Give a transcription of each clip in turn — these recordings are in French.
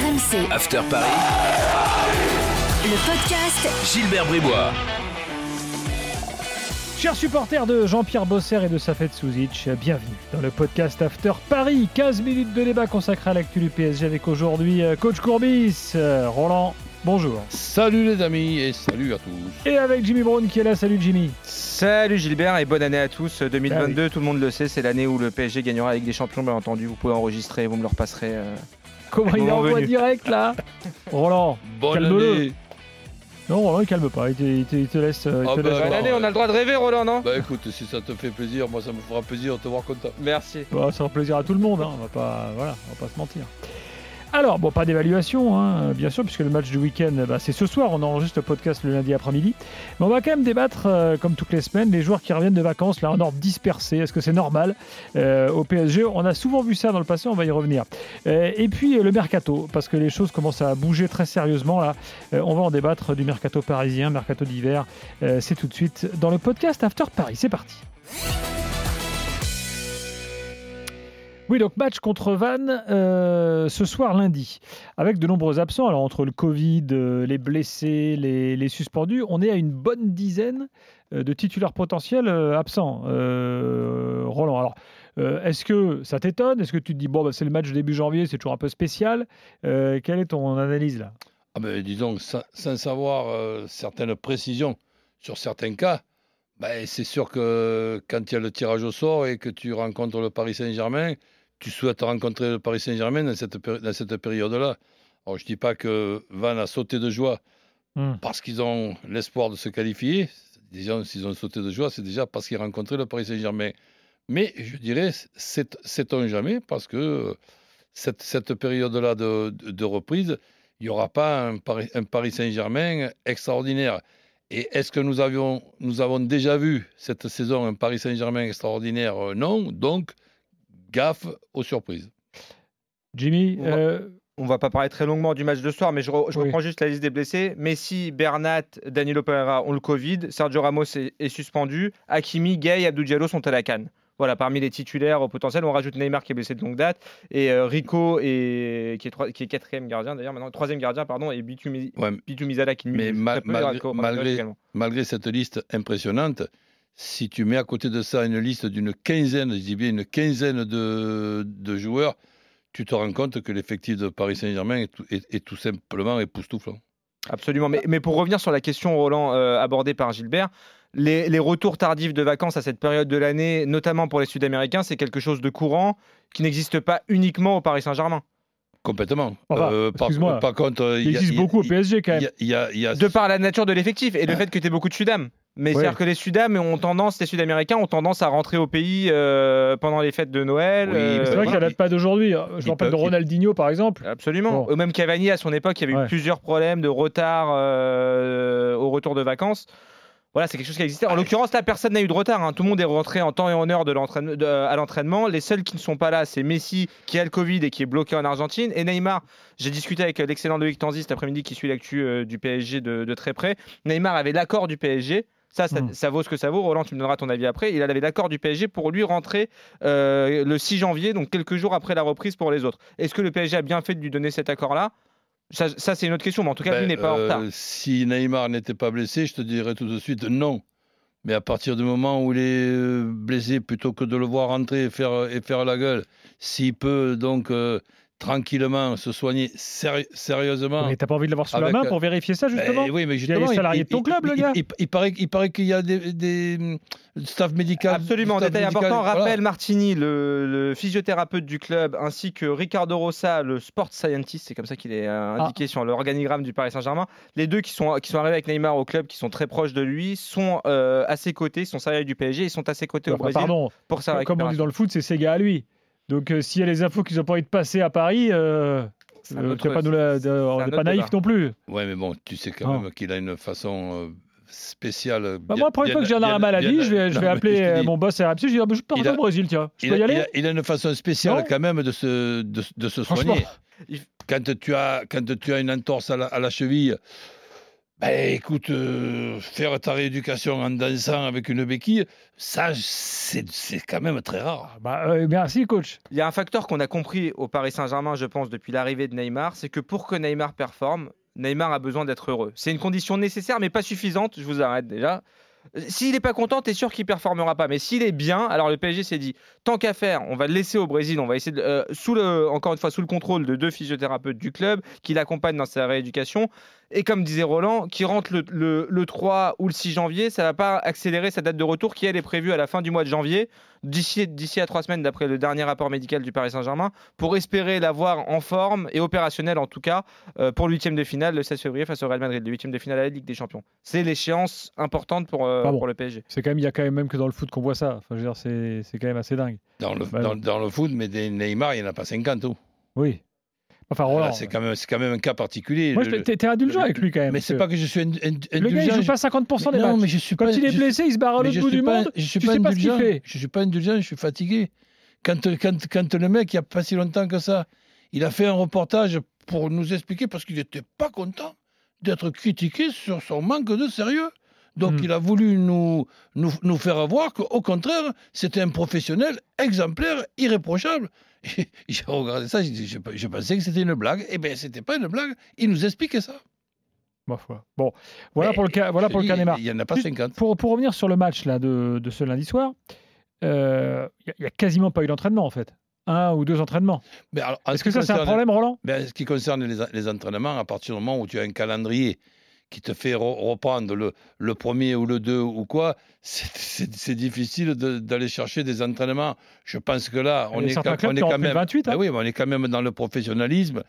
RMC, After Paris, le podcast Gilbert Bribois. Chers supporters de Jean-Pierre Bosser et de Safet Souzic, bienvenue dans le podcast After Paris. 15 minutes de débat consacré à l'actu du PSG avec aujourd'hui euh, Coach Courbis, euh, Roland, bonjour. Salut les amis et salut à tous. Et avec Jimmy Brown qui est là, salut Jimmy. Salut Gilbert et bonne année à tous. 2022, tout le monde le sait, c'est l'année où le PSG gagnera avec des champions, bien entendu. Vous pouvez enregistrer, vous me le repasserez. euh. Comment il envoie venu. direct là Roland, Bonne calme-le. année. Non, Roland, il calme pas, il te, il te- il te laisse. il Ah te bah, laisse- Bonne Alors, année, on a le droit de rêver, Roland, non Bah écoute, si ça te fait plaisir, moi ça me fera plaisir de te voir content. Merci. Bah, ça fera plaisir à tout le monde, hein, on va pas, voilà, on va pas se mentir. Alors, bon, pas d'évaluation, hein, bien sûr, puisque le match du week-end, bah, c'est ce soir, on enregistre le podcast le lundi après-midi. Mais on va quand même débattre, euh, comme toutes les semaines, les joueurs qui reviennent de vacances, là, en ordre dispersé. Est-ce que c'est normal euh, au PSG On a souvent vu ça dans le passé, on va y revenir. Euh, et puis, le mercato, parce que les choses commencent à bouger très sérieusement, là. On va en débattre du mercato parisien, mercato d'hiver. C'est tout de suite dans le podcast After Paris. C'est parti. Oui, donc match contre Vannes euh, ce soir lundi, avec de nombreux absents. Alors entre le Covid, euh, les blessés, les, suspendus, on est à une bonne dizaine euh, de titulaires potentiels absents. Roland, alors est-ce que ça t'étonne? Est-ce que tu te dis, bon, bah, c'est le match début janvier, c'est toujours un peu spécial? Quelle est ton analyse là? Ah ben disons, sans, sans savoir certaines précisions sur certains cas, ben, c'est sûr que quand il y a le tirage au sort et que tu rencontres le Paris Saint-Germain, tu souhaites rencontrer le Paris Saint-Germain dans cette, péri- dans cette période-là. Alors je dis pas que Van a sauté de joie Hmm. parce qu'ils ont l'espoir de se qualifier. Déjà, s'ils ont sauté de joie, c'est déjà parce qu'ils rencontraient le Paris Saint-Germain. Mais je dirais, c'est- sait-on jamais, parce que cette, cette période-là de, de- de reprise, il n'y aura pas un Paris, un Paris Saint-Germain extraordinaire. Et est-ce que nous, avions, nous avons déjà vu cette saison un Paris Saint-Germain extraordinaire? Non. Donc, gaffe aux surprises. Jimmy On va- euh, On va pas parler très longuement du match de ce soir, mais je, re- je Oui. reprends juste la liste des blessés. Messi, Bernat, Danilo Pereira ont le Covid. Sergio Ramos est, est suspendu. Hakimi, Gay et Abdou Diallo sont à la canne. Voilà, parmi les titulaires au potentiel, on rajoute Neymar qui est blessé de longue date et euh, Rico et, qui, est qui est quatrième gardien d'ailleurs maintenant troisième gardien pardon et Bitu, Mi- Ouais, Bitu qui Mais malgré- malgré cette liste impressionnante, si tu mets à côté de ça une liste d'une quinzaine, je dis bien une quinzaine de, de joueurs, tu te rends compte que l'effectif de Paris Saint-Germain est, tout- est- est tout simplement époustouflant. Absolument. Mais, mais pour revenir sur la question, Roland, euh, abordée par Gilbert, les, les retours tardifs de vacances à cette période de l'année, notamment pour les Sud-Américains, c'est quelque chose de courant qui n'existe pas uniquement au Paris Saint-Germain. Complètement. Enfin, Euh, par, contre, il existe beaucoup au PSG quand même. y a- il y a- il y a- De par la nature de l'effectif et le fait que tu aies beaucoup de Sudam. Mais Ouais. c'est-à-dire que les Sudam ont tendance, les Sud-Américains ont tendance à rentrer au pays euh, pendant les fêtes de Noël. Oui, mais euh, C'est vrai qu'elle date pas d'aujourd'hui. Je me rappelle de Ronaldinho par exemple. Absolument. Bon. Ou même Cavani, à son époque, il y avait Ouais. eu plusieurs problèmes de retard euh, au retour de vacances. Voilà, c'est quelque chose qui existait. En l'occurrence, là, personne n'a eu de retard. hein. Tout le monde est rentré en temps et en heure de l'entraîne- de- à l'entraînement. Les seuls qui ne sont pas là, c'est Messi, qui a le Covid et qui est bloqué en Argentine. Et Neymar, j'ai discuté avec euh, l'excellent Loïc Tanzi cet après-midi qui suit l'actu euh, du PSG de, de très près. Neymar avait l'accord du PSG. Ça, ça, Hmm. ça vaut ce que ça vaut. Roland, tu me donneras ton avis après. Il avait l'accord du PSG pour lui rentrer euh, le 6 janvier, donc quelques jours après la reprise pour les autres. Est-ce que le PSG a bien fait de lui donner cet accord-là? Ça, ça, c'est une autre question, mais en tout cas, Ben, lui n'est pas en euh, retard. Si Neymar n'était pas blessé, je te dirais tout de suite non. Mais à partir du moment où il est euh, blessé, plutôt que de le voir rentrer et faire, et faire la gueule, s'il peut donc euh, tranquillement se soigner séri- sérieusement. Mais t'as pas envie de l'avoir sous la main pour vérifier ça justement Ben oui, mais justement, salarié de ton club, le il- gars. Il, il paraît, il paraît qu'il y a des, des, staff médical. Absolument, staff détail médical, important. voilà. Rappel Martini, le, le physiothérapeute du club, ainsi que Ricardo Rossa, le sport scientist, c'est comme ça qu'il est euh, Ah. indiqué sur l'organigramme du Paris Saint-Germain. Les deux qui sont, qui sont arrivés avec Neymar au club, qui sont très proches de lui, sont euh, à ses côtés, sont salariés du PSG, ils sont à ses côtés au Enfin, Brésil Pardon, pour sa comme on dit dans le foot, c'est ses gars à lui. Donc euh, s'il y a les infos qu'ils n'ont pas envie de passer à Paris, euh, euh, autre- pas nous la- de- on n'est pas naïf non plus. Ouais, mais bon, tu sais quand Ah. même qu'il a une façon euh, spéciale. Bah, bien- moi, la première fois que j'ai un arrêt maladie, bien- je vais, je vais appeler euh, dis, mon boss RMC, je vais dire bah, je pars au Brésil, tiens. Je il peux a, y aller il a- il a une façon spéciale Non quand même de se, de, de se soigner. Quand tu, as, quand tu as une entorse à la, à la cheville, Ben écoute, euh, faire ta rééducation en dansant avec une béquille, ça, c'est c'est quand même très rare. Bah, euh, merci, coach. Il y a un facteur qu'on a compris au Paris Saint-Germain, je pense, depuis l'arrivée de Neymar, c'est que pour que Neymar performe, Neymar a besoin d'être heureux. C'est une condition nécessaire, mais pas suffisante. Je vous arrête déjà. S'il n'est pas content, t'es sûr qu'il performera pas. Mais s'il est bien, alors le PSG s'est dit tant qu'à faire, on va le laisser au Brésil, on va essayer de, euh, sous le, encore une fois sous le contrôle de deux physiothérapeutes du club qui l'accompagnent dans sa rééducation. Et comme disait Roland, qui rentre le, le- le 3 ou le 6 janvier, ça va pas accélérer sa date de retour qui elle est prévue à la fin du mois de janvier, d'ici d'ici à trois semaines d'après le dernier rapport médical du Paris Saint-Germain, pour espérer l'avoir en forme et opérationnel en tout cas euh, pour le huitième de finale le 16 février face au Real Madrid, le huitième de finale à la Ligue des Champions. C'est l'échéance importante pour, euh, bon. pour le PSG. C'est quand même, il y a quand même, même que dans le foot qu'on voit ça. Enfin, je veux dire, c'est c'est quand même assez dingue. Dans le, Bah, dans, dans le foot, mais des Neymar, il n'y en a pas 50. oh. Oui. Enfin, Roland. C'est quand, même- c'est quand même un cas particulier. Moi, t'es indulgent avec lui quand même. mais c'est pas que je suis ind- ind- Le gars, il indulgent. joue pas 50% des non, matchs. mais je suis Quand il est blessé, il se barre à l'autre bout du monde. je suis tu pas sais pas ce qu'il indulgent. fait. Je suis pas indulgent, je suis fatigué. Quand, quand, quand le mec, il n'y a pas si longtemps que ça, il a fait un reportage pour nous expliquer parce qu'il n'était pas content d'être critiqué sur son manque de sérieux. Donc Hmm. il a voulu nous, nous, nous faire voir qu'au contraire, c'était un professionnel exemplaire, irréprochable. J'ai regardé ça, je, je pensais que c'était une blague. Eh bien, c'était pas une blague. Il nous expliquait ça. Ma foi. Bon, voilà Mais pour le cas, voilà pour le cas Neymar. Il n'y en a pas Juste 50. Pour, pour revenir sur le match là, de, de ce lundi soir, euh, il n'y a, quasiment pas eu d'entraînement en fait. Un ou deux entraînements. Est-ce ce que ça, c'est un problème, Roland? Ben, ce qui concerne les, les entraînements, à partir du moment où tu as un calendrier qui te fait re- reprendre le, le premier ou le deux ou quoi, c'est- difficile de- d'aller chercher des entraînements. Je pense que là, on y a est, on est quand même. 28. hein. Ben oui, mais on est quand même dans le professionnalisme.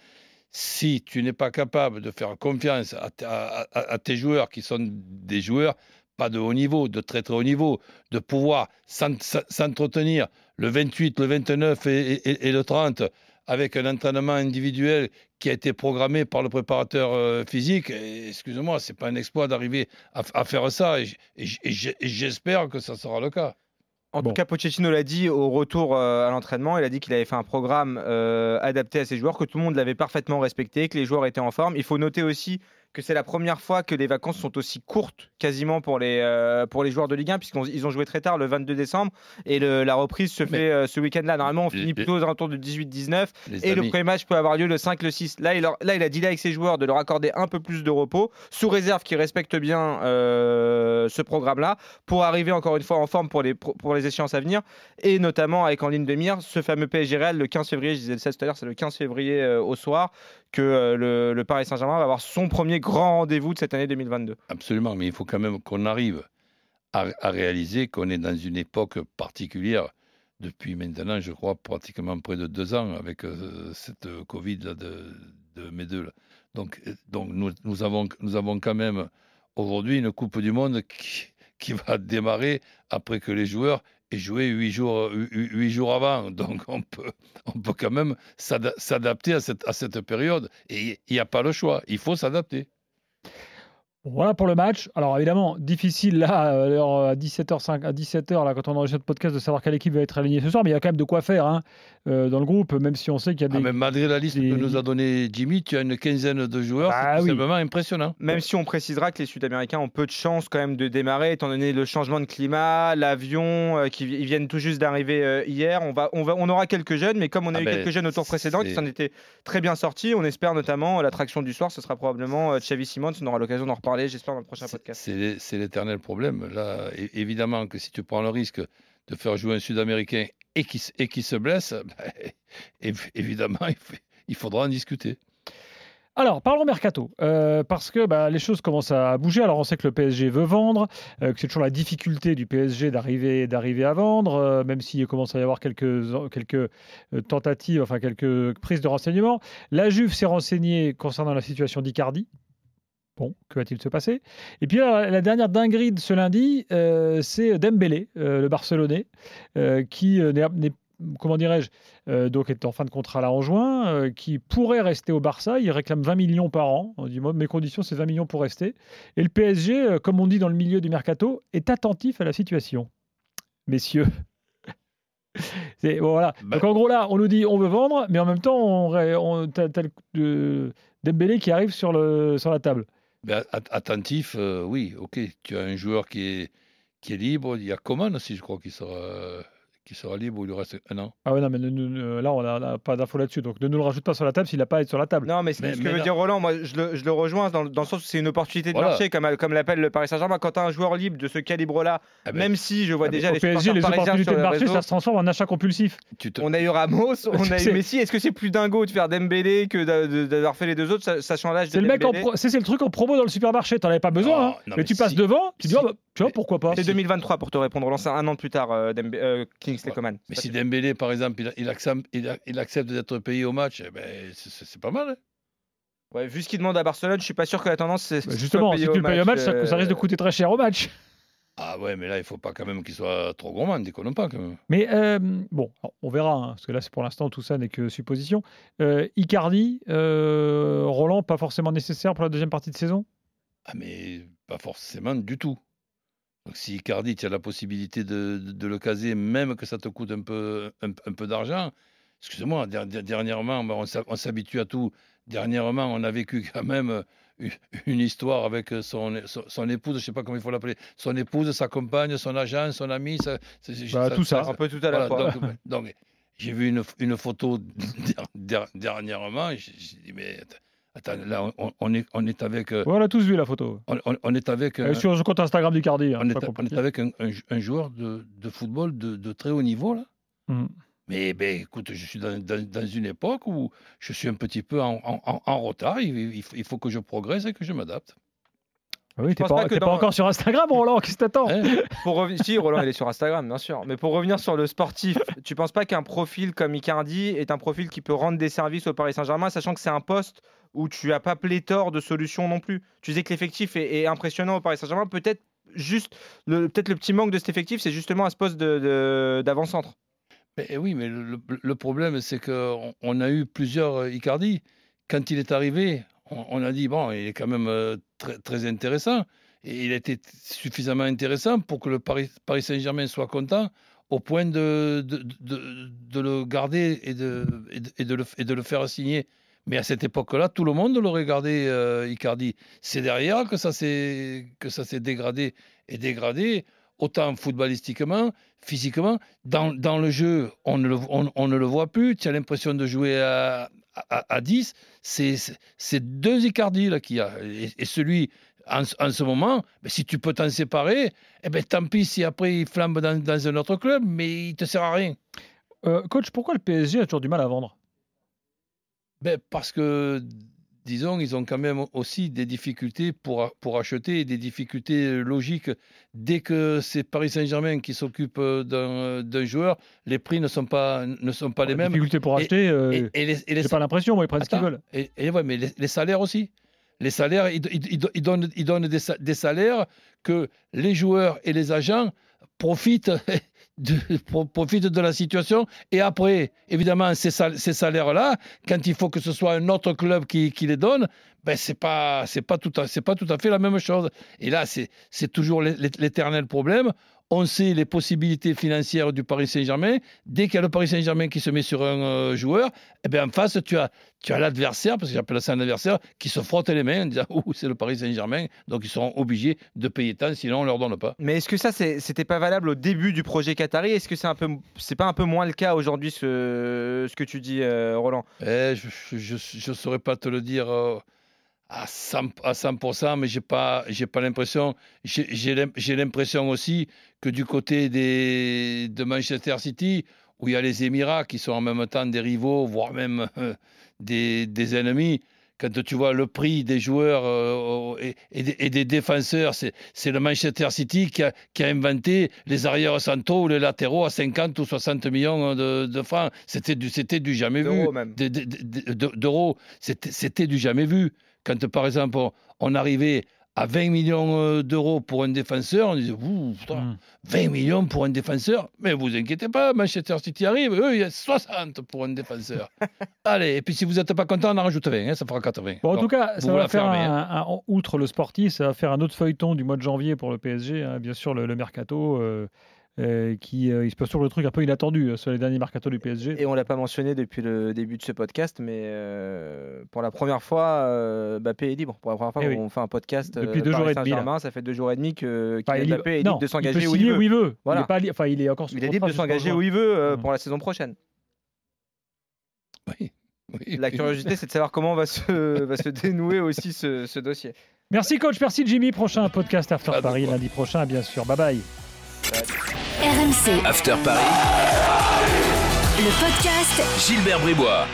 Si tu n'es pas capable de faire confiance à, t- à- à- à tes joueurs qui sont des joueurs pas de haut niveau, de très très haut niveau, de pouvoir s'en- s'entretenir le 28, le 29 et, et- et le 30 avec un entraînement individuel qui a été programmé par le préparateur euh, physique, excusez-moi, c'est pas un exploit d'arriver à, à faire ça, et, j'espère que ça sera le cas. En Bon. tout cas, Pochettino l'a dit au retour euh, à l'entraînement. Il a dit qu'il avait fait un programme euh, adapté à ses joueurs, que tout le monde l'avait parfaitement respecté, que les joueurs étaient en forme. Il faut noter aussi que c'est la première fois que les vacances sont aussi courtes quasiment pour les, euh, pour les joueurs de Ligue 1, puisqu'ils ont joué très tard le 22 décembre. Et le- la reprise se Mais- fait euh, ce week-end-là. Normalement, on Les- finit plutôt aux alentours de 18-19. Les Et le premier match peut avoir lieu le 5, le 6. Là, il, leur- là, il a dit avec ses joueurs de leur accorder un peu plus de repos, sous réserve qu'ils respectent bien euh, ce programme-là, pour arriver encore une fois en forme pour les, pour les échéances à venir, et notamment avec en ligne de mire ce fameux PSG Real le 15 février, je disais le 16 tout à l'heure, c'est le 15 février au soir, que le, le Paris Saint-Germain va avoir son premier grand rendez-vous de cette année 2022. Absolument, mais il faut quand même qu'on arrive à, réaliser qu'on est dans une époque particulière depuis maintenant, je crois, pratiquement près de deux ans avec euh, cette Covid là, de, de mes deux. là. Donc, euh, donc nous, nous, avons, nous avons quand même aujourd'hui une Coupe du Monde qui, qui va démarrer après que les joueurs aient joué huit jours, hu- hu- huit jours avant. Donc on peut, on peut quand même s'ada- s'adapter à cette, à cette période. Et il n'y a pas le choix, il faut s'adapter. Bon, Voilà pour le match. Alors évidemment, difficile là, à 17h05, à 17h là, quand on enregistre notre podcast, de savoir quelle équipe va être alignée ce soir. Mais il y a quand même de quoi faire hein, euh, dans le groupe, même si on sait qu'il y a Ah, des. mais malgré la liste des- que nous a donné Jimmy, tu as une quinzaine de joueurs. Bah c'est oui. simplement impressionnant. Même si on précisera que les Sud-Américains ont peu de chance quand même de démarrer, étant donné le changement de climat, l'avion, euh, qui ils viennent tout juste d'arriver euh, hier. On, va, on, va, on aura quelques jeunes, mais comme on a Ah eu ben, quelques jeunes au tour précédent qui s'en étaient très bien sortis, on espère notamment l'attraction du soir, ce sera probablement euh, Xavi Simons. On aura l'occasion d'en reparler, j'espère, dans le prochain C'est- podcast. C'est l'é- c'est l'éternel problème. Là, évidemment que si tu prends le risque de faire jouer un Sud-Américain et qui, s- et qui se blesse, ben, év- évidemment, il faudra en discuter. Alors, parlons mercato, euh, parce que bah, les choses commencent à bouger. Alors, on sait que le PSG veut vendre, euh, que c'est toujours la difficulté du PSG d'arriver, d'arriver à vendre, euh, même s'il commence à y avoir quelques, quelques euh, tentatives, enfin quelques prises de renseignements. La Juve s'est renseignée concernant la situation d'Icardi. Bon, que va-t-il se passer? Et puis la dernière dinguerie de ce lundi, euh, c'est Dembélé, euh, le Barcelonais, euh, qui n'est- comment dirais-je, donc est en fin de contrat là en juin, qui pourrait rester au Barça. Il réclame 20 millions par an. On dit, moi, mes conditions, c'est 20 millions pour rester. Et le PSG, comme on dit dans le milieu du mercato, est attentif à la situation. Messieurs. C'est- bon, voilà. Bah- Donc en gros là, on nous dit on veut vendre, mais en même temps, on, on, t'as, t'as le- euh, Dembélé qui arrive sur, le, sur la table. Ben, at- attentif, euh, oui, ok. Tu as un joueur qui est, qui est libre. Il y a Coman aussi, je crois, qui sera, qui sera libre où il lui reste un an. Ah ouais, non, mais ne- ne- ne- là, on n'a pas d'infos là-dessus. Donc ne nous le rajoute pas sur la table s'il n'a pas à être sur la table. Non, mais ce, Mais- ce que mais veut là- dire Roland, moi je le, je le rejoins dans, le- dans le sens où c'est une opportunité de Voilà. marché, comme, comme l'appelle le Paris Saint-Germain. Quand tu as un joueur libre de ce calibre-là, Ah ben, même si je vois Ah, mais déjà au les PSG, les opportunités de marché, ça se transforme en achat compulsif. tu te- On a eu Ramos, on a eu Messi. Est-ce que c'est plus dingo de faire Dembélé que d'avoir fait les deux autres, sa- sachant l'âge de C'est le mec pro- c'est c'est le truc en promo dans le supermarché. T'en avais pas besoin. Hein. mais, tu passes devant, tu dis, ah bah, tu vois, pourquoi pas. C'est 2023 pour te répondre, Roland. C'est un an plus tard, euh, Dembe- Kingsley Ouais. Coman. Mais si Dembélé, par exemple, il, il accepte, il, accepte d'être payé au match, eh ben, c'est- pas mal. hein. Ouais, vu ce qu'il demande à Barcelone, je suis pas sûr que la tendance c'est. Bah, Justement, si tu le payes au match, ça, ça risque de euh, coûter très cher au match. Ah ouais, mais là, il faut pas quand même qu'il soit trop gourmand, déconne pas quand même. Mais euh, bon, on verra, hein, parce que là, c'est pour l'instant, tout ça n'est que supposition. Euh, Icardi, euh, Roland, pas forcément nécessaire pour la deuxième partie de saison? Ah mais pas forcément du tout. Donc si Icardi, tu as la possibilité de, de- de le caser, même que ça te coûte un peu, un, un peu d'argent, der- dernièrement, ben, on s'habitue à tout. Dernièrement, on a vécu quand même une, une histoire avec son, son, son épouse, je sais pas comment il faut l'appeler, son épouse, sa compagne, son agent, son ami, ça, c'est- Bah, tout ça. Un peu tout à la voilà, fois. donc, donc, j'ai vu une, une photo der- der- dernièrement, j'ai dit, mais attends, là, on, on est, on est avec... euh, a tous vu la photo. on, on- on est avec... Sur le compte Instagram d'Icardi. hein, on, est, on compliqué. est avec un, un- un joueur de, de football de, de très haut niveau, là. Mhm. Mais ben, écoute, je suis dans, dans- dans une époque où je suis un petit peu en, en- en- en retard. Il, il faut- il faut que je progresse et que je m'adapte. Ah oui, t'es pense pas, pas que encore sur Instagram, Roland, qu'est-ce que t'attends? Hein? Pour revenir, si Roland il est sur Instagram, bien sûr. Mais pour revenir sur le sportif, tu penses pas qu'un profil comme Icardi est un profil qui peut rendre des services au Paris Saint-Germain, sachant que c'est un poste où tu as pas pléthore de solutions non plus. Tu disais que l'effectif est, impressionnant au Paris Saint-Germain. Peut-être juste, le, peut-être le petit manque de cet effectif, c'est justement à ce poste de- de- d'avant-centre. Mais eh oui, mais le, problème, c'est qu'on on a eu plusieurs euh, Icardi. Quand il est arrivé, on, a dit, bon, il est quand même euh, très, intéressant. Et il a été suffisamment intéressant pour que le Paris, Saint-Germain soit content au point de, de, de- de le garder et de, et de, et de le, et de le faire signer. Mais à cette époque-là, tout le monde l'aurait gardé, euh, Icardi. C'est derrière que ça s'est dégradé et dégradé, autant footballistiquement, physiquement. Dans, le jeu, on ne le, ne le voit plus. Tu as l'impression de jouer à, à, à 10. C'est deux Icardi qu'il y a. Et, celui, en, ce- en ce moment, ben, si tu peux t'en séparer, eh ben, tant pis si après il flambe dans, un autre club, mais il te sert à rien. Euh, Coach, pourquoi le PSG a toujours du mal à vendre? Ben, parce que, disons, ils ont quand même aussi des difficultés pour, pour acheter et des difficultés logiques. Dès que c'est Paris Saint-Germain qui s'occupe d'un d'un joueur, les prix ne sont pas, ne sont pas les mêmes. Difficulté pour Et- acheter, euh, les, les j'ai pas l'impression, ils prennent ce qu'ils veulent. Et, et ouais, mais les, les salaires aussi. Les salaires, ils, ils- donnent, ils donnent des, des salaires que les joueurs et les agents profitent de, pro- profitent de la situation. Et après, évidemment, ces, sal- ces salaires-là, quand il faut que ce soit un autre club qui les donne, ben c'est pas c'est pas tout à c'est pas tout à fait la même chose. Et là, c'est c'est toujours l'é- l'é- l'éternel problème. On sait les possibilités financières du Paris Saint-Germain. Dès qu'il y a le Paris Saint-Germain qui se met sur un euh, joueur, eh bien, en face, tu as, tu as l'adversaire, parce que j'appelle ça un adversaire, qui se frotte les mains en disant Ouh, c'est le Paris Saint-Germain. Donc, ils seront obligés de payer tant, sinon on ne leur donne pas. Mais est-ce que ça, c'était pas valable au début du projet Qatari? Est-ce que c'est un peu, c'est pas un peu moins le cas aujourd'hui, ce, ce que tu dis, euh, Roland? Eh, je ne saurais pas te le dire euh, à 100%, à 100%, mais je n'ai pas, j'ai pas l'impression. J'ai j'ai l'im- j'ai l'impression aussi que du côté des, de Manchester City, où il y a les Émirats qui sont en même temps des rivaux, voire même euh, des, des ennemis, quand tu vois le prix des joueurs euh, et, et des, et des défenseurs, c'est le Manchester City qui a, qui a inventé les arrières centraux ou les latéraux à 50 ou 60 millions de, de francs. C'était du, du jamais vu D'euros c'était du jamais vu. Quand, par exemple, on, on arrivait à 20 millions euh, d'euros pour un défenseur, on disait, Ouh, putain, Mm. 20 millions pour un défenseur Mais vous inquiétez pas, Manchester City arrive, eux, il y a 60 pour un défenseur. Allez, et puis si vous n'êtes pas content, on en rajoute 20, hein, ça fera 80. Bon, en tout cas, ça va faire un, un- outre le sportif, ça va faire un autre feuilleton du mois de janvier pour le PSG. hein. Bien sûr, le, le mercato, euh, euh, qui euh, il se passe toujours le truc un peu inattendu euh, sur les derniers mercato du PSG. Et on l'a pas mentionné depuis le début de ce podcast, mais euh, pour la première fois, euh, Mbappé est libre. Pour la première fois, Eh oui. on fait un podcast Depuis deux jours Paris et demi, là. Ça fait deux jours et demi que Enfin, Mbappé est non, libre de s'engager où il veut. où il veut. Voilà. Il est, pas li- enfin, il est encore sous Il est contrat libre de s'engager où il veut euh, Mhm. pour la saison prochaine. Oui. oui, La curiosité, c'est de savoir comment va se, va se dénouer aussi ce, ce dossier. Merci coach, merci Jimmy. Prochain podcast After de Paris lundi prochain, bien sûr. Bye bye. RMC, After Paris, le podcast. Gilbert Bribois.